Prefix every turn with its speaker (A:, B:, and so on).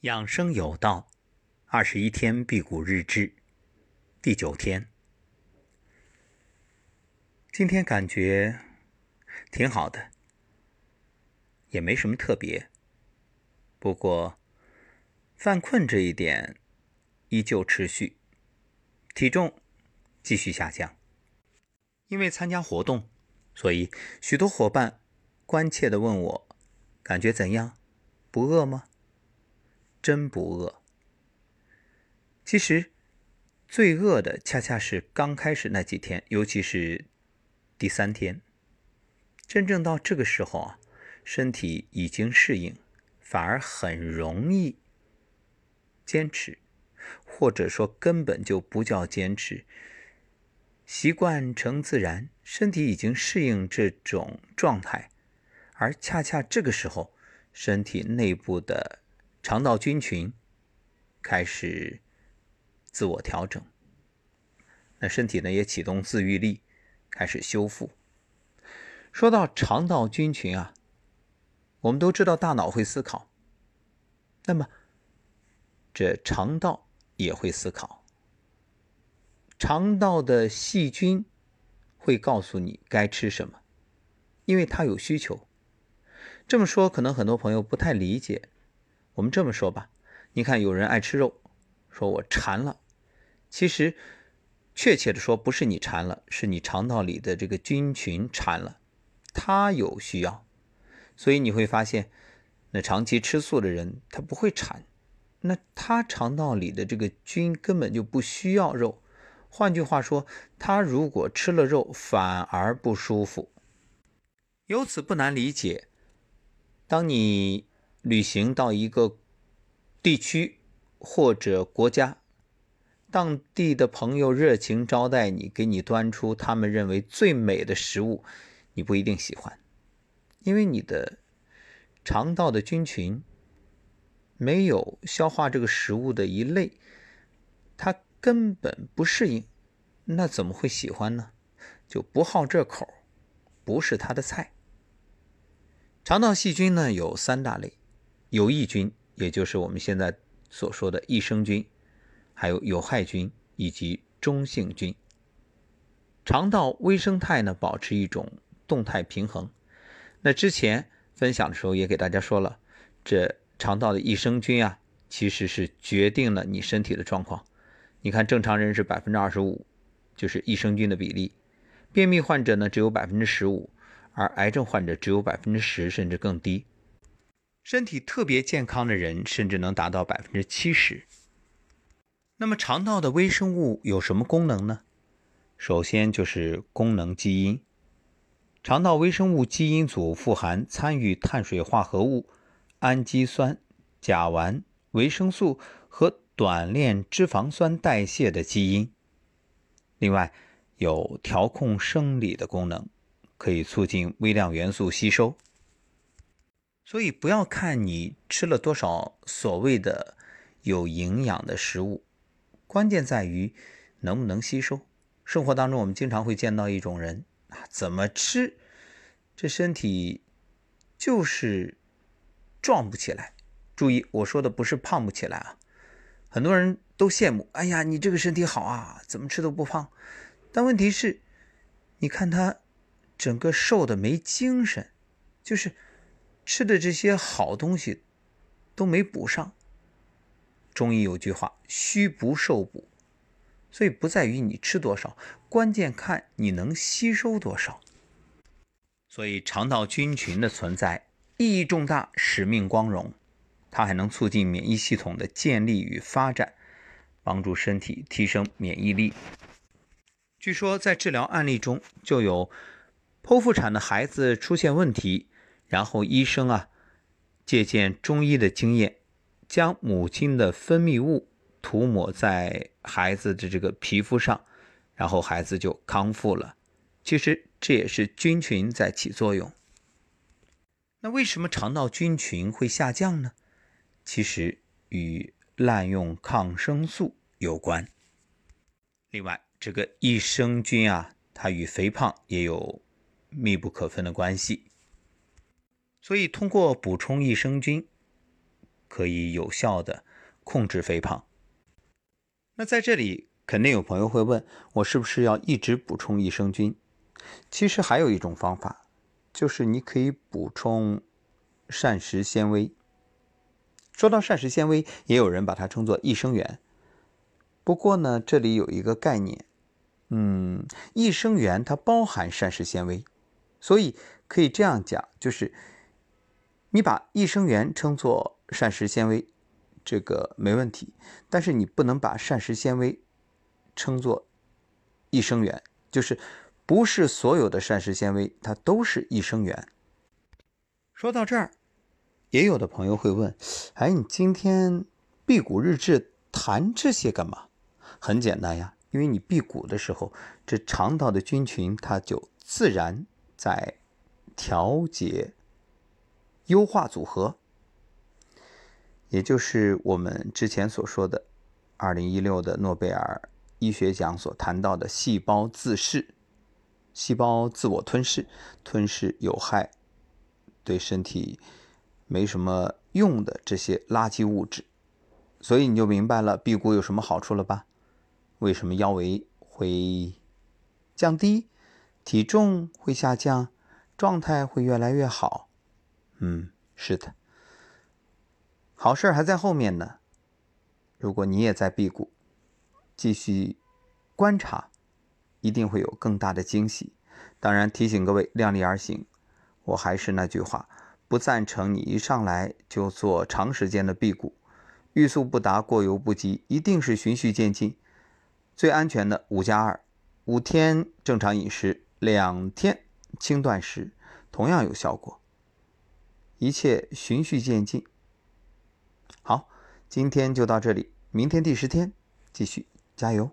A: 养生有道，二十一天辟谷日志，第九天。今天感觉挺好的，也没什么特别。不过犯困这一点依旧持续，体重继续下降。因为参加活动，所以许多伙伴关切的问我，感觉怎样？不饿吗？真不饿。其实最饿的恰恰是刚开始那几天，尤其是第三天。真正到这个时候啊，身体已经适应，反而很容易坚持，或者说根本就不叫坚持。习惯成自然，身体已经适应这种状态，而恰恰这个时候，身体内部的。肠道菌群开始自我调整，那身体呢也启动自愈力，开始修复。说到肠道菌群啊，我们都知道大脑会思考，那么这肠道也会思考。肠道的细菌会告诉你该吃什么，因为它有需求。这么说，可能很多朋友不太理解。我们这么说吧，你看有人爱吃肉，说我馋了。其实，确切的说，不是你馋了，是你肠道里的这个菌群馋了，它有需要。所以你会发现，那长期吃素的人他不会馋，那他肠道里的这个菌根本就不需要肉。换句话说，他如果吃了肉反而不舒服。由此不难理解，当你。旅行到一个地区或者国家，当地的朋友热情招待你，给你端出他们认为最美的食物，你不一定喜欢，因为你的肠道的菌群没有消化这个食物的一类，它根本不适应，那怎么会喜欢呢？就不好这口，不是它的菜。肠道细菌呢有三大类。有益菌，也就是我们现在所说的益生菌，还有有害菌以及中性菌。肠道微生态呢，保持一种动态平衡。那之前分享的时候也给大家说了，这肠道的益生菌啊，其实是决定了你身体的状况。你看，正常人是百分之二十五，就是益生菌的比例；便秘患者呢只有百分之十五，而癌症患者只有百分之十，甚至更低。身体特别健康的人，甚至能达到百分之七十。那么，肠道的微生物有什么功能呢？首先就是功能基因。肠道微生物基因组富含参与碳水化合物、氨基酸、甲烷、维生素和短链脂肪酸代谢的基因。另外，有调控生理的功能，可以促进微量元素吸收。所以不要看你吃了多少所谓的有营养的食物，关键在于能不能吸收。生活当中我们经常会见到一种人啊，怎么吃这身体就是壮不起来。注意我说的不是胖不起来啊，很多人都羡慕，哎呀，你这个身体好啊，怎么吃都不胖。但问题是，你看他整个瘦的没精神，就是。吃的这些好东西都没补上。中医有句话：“虚不受补”，所以不在于你吃多少，关键看你能吸收多少。所以肠道菌群的存在意义重大，使命光荣。它还能促进免疫系统的建立与发展，帮助身体提升免疫力。据说在治疗案例中，就有剖腹产的孩子出现问题。然后医生啊，借鉴中医的经验，将母亲的分泌物涂抹在孩子的这个皮肤上，然后孩子就康复了。其实这也是菌群在起作用。那为什么肠道菌群会下降呢？其实与滥用抗生素有关。另外，这个益生菌啊，它与肥胖也有密不可分的关系。所以，通过补充益生菌，可以有效的控制肥胖。那在这里，肯定有朋友会问我，是不是要一直补充益生菌？其实还有一种方法，就是你可以补充膳食纤维。说到膳食纤维，也有人把它称作益生元。不过呢，这里有一个概念，嗯，益生元它包含膳食纤维，所以可以这样讲，就是你把益生元称作膳食纤维。这个没问题，但是你不能把膳食纤维称作益生元，就是不是所有的膳食纤维它都是益生元。说到这儿，也有的朋友会问：哎，你今天辟谷日志谈这些干嘛？很简单呀，因为你辟谷的时候，这肠道的菌群它就自然在调节、优化组合。也就是我们之前所说的，二零一六的诺贝尔医学奖所谈到的细胞自噬、细胞自我吞噬、吞噬有害、对身体没什么用的这些垃圾物质，所以你就明白了辟谷有什么好处了吧？为什么腰围会降低，体重会下降，状态会越来越好？嗯，是的。好事还在后面呢。如果你也在辟谷，继续观察，一定会有更大的惊喜。当然，提醒各位量力而行。我还是那句话，不赞成你一上来就做长时间的辟谷，欲速不达，过犹不及，一定是循序渐进。最安全的五加二，五天正常饮食，两天轻断食，同样有效果。一切循序渐进。好，今天就到这里，明天第十天继续加油。